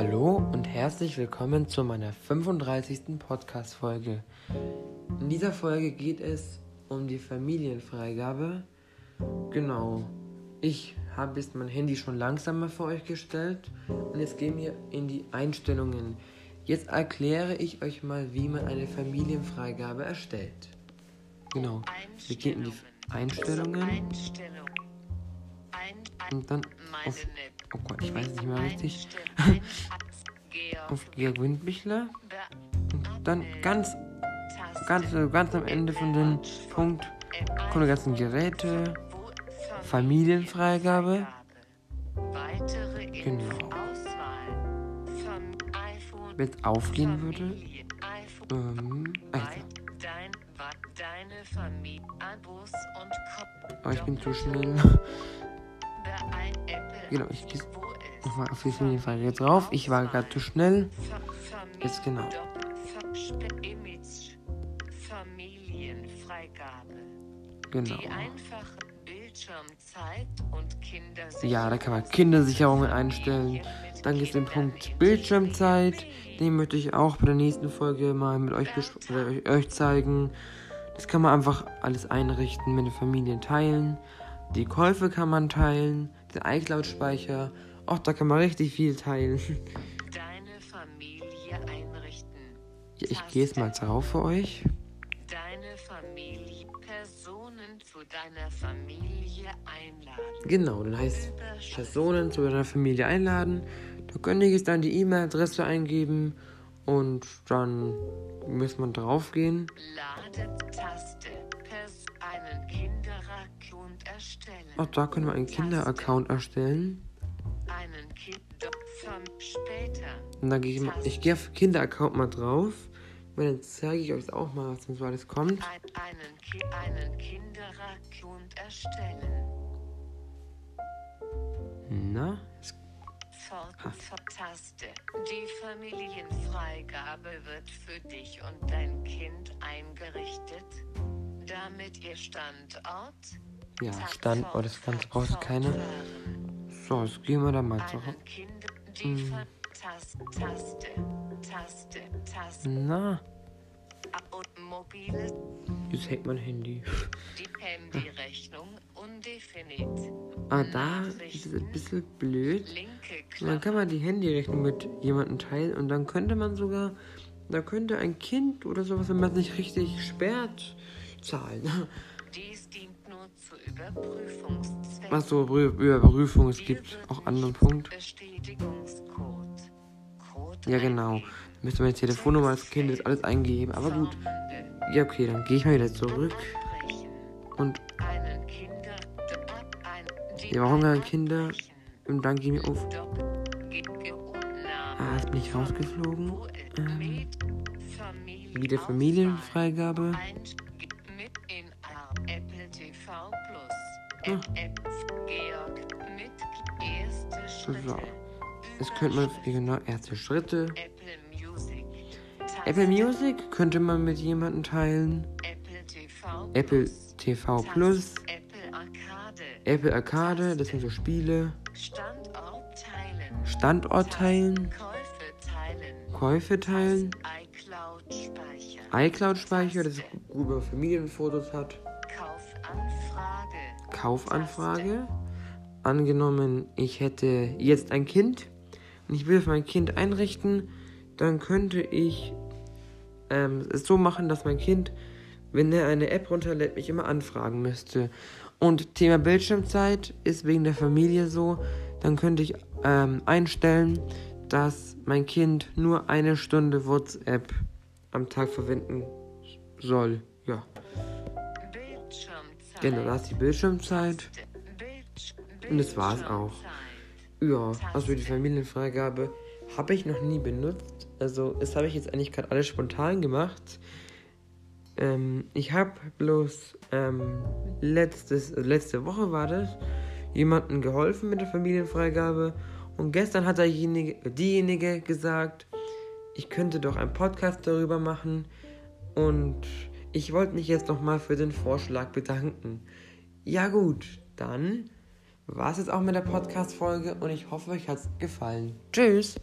Hallo und herzlich willkommen zu meiner 35. Podcast-Folge. In dieser Folge geht es um die Familienfreigabe. Genau, ich habe jetzt mein Handy schon langsamer für euch gestellt und jetzt gehen wir in die Einstellungen. Jetzt erkläre ich euch mal, wie man eine Familienfreigabe erstellt. Genau, wir gehen in die Einstellungen. Und dann auf, oh Gott, ich weiß es nicht mehr richtig. auf Georg Windbichler. Und dann ganz, ganz, ganz am Ende von dem Punkt kommen die ganzen Geräte, Familienfreigabe. Genau. Wenn es aufgehen würde. Ähm, also. Aber ich bin zu schnell. Genau, ich gehe nochmal auf die Familienfrage drauf. Ich war gerade zu schnell. Jetzt genau. Genau. Ja, da kann man Kindersicherungen einstellen. Dann gibt es den Punkt Bildschirmzeit. Den möchte ich auch bei der nächsten Folge mal mit euch, euch zeigen. Das kann man einfach alles einrichten, mit den Familien teilen. Die Käufe kann man teilen, den iCloud-Speicher. Auch da kann man richtig viel teilen. Deine Familie einrichten. Ja, ich gehe jetzt mal drauf für euch. Deine Familie, Personen zu deiner Familie einladen. Genau, dann heißt Personen zu deiner Familie einladen. Da könnt ihr jetzt dann die E-Mail-Adresse eingeben und dann muss man drauf gehen. Ladetaste. Einen Kinderaccount erstellen. Ach, da können wir einen Kinderaccount erstellen. Einen Kind später. Und dann gehe ich mal, ich gehe auf Kinderaccount mal drauf. Und dann zeige ich euch auch mal, was so alles kommt. Einen, Ki einen Kinderaccount erstellen. Na, es Taste. Die Familienfreigabe wird für dich und dein Kind eingerichtet, damit ihr Standort. Ja, Standort ist ganz brauchst keine. So, jetzt gehen wir da mal zurück. Hm. Na. Jetzt hängt mein Handy. Die Handyrechnung undefiniert. Ah, da ist es ein bisschen blöd. Dann kann man die Handyrechnung mit jemandem teilen und dann könnte man sogar, da könnte ein Kind oder sowas, wenn man sich richtig sperrt, zahlen. Dies dient nur zu Überprüfungszwecken. Achso, Überprüfung, es gibt auch anderen Punkt. Ja, genau. Müsste meine Telefonnummer als Kind ist alles eingeben, aber gut. Ja, okay, dann gehe ich mal wieder zurück. Und. Wir brauchen ja Kinder. Und dann gehen wir auf. Ah, jetzt bin ich rausgeflogen. Ähm, wieder Familienfreigabe. Ah. So. Jetzt könnte man, genau, erste Schritte. Apple Music könnte man mit jemandem teilen. Apple TV, Apple TV Plus. Apple Arcade. Apple Arcade, das sind so Spiele. Standort teilen. Standort teilen. Käufe teilen. Käufe teilen. iCloud-Speicher. iCloud-Speicher, das gut über Familienfotos hat. Kaufanfrage. Angenommen, ich hätte jetzt ein Kind und ich will mein Kind einrichten, dann könnte ich ähm, es so machen, dass mein Kind, wenn er eine App runterlädt, mich immer anfragen müsste. Und Thema Bildschirmzeit ist wegen der Familie so, dann könnte ich ähm, einstellen, dass mein Kind nur eine Stunde WhatsApp am Tag verwenden soll. Ja. Genau, da ist die Bildschirmzeit. Und das war's auch. Ja, also die Familienfreigabe habe ich noch nie benutzt. Also, das habe ich jetzt eigentlich gerade alles spontan gemacht. Ähm, ich habe bloß ähm, letztes, letzte Woche war das, jemandem geholfen mit der Familienfreigabe. Und gestern hat derjenige, diejenige gesagt, ich könnte doch einen Podcast darüber machen. Und ich wollte mich jetzt nochmal für den Vorschlag bedanken. Ja gut, dann war es jetzt auch mit der Podcast-Folge und ich hoffe, euch hat es gefallen. Tschüss!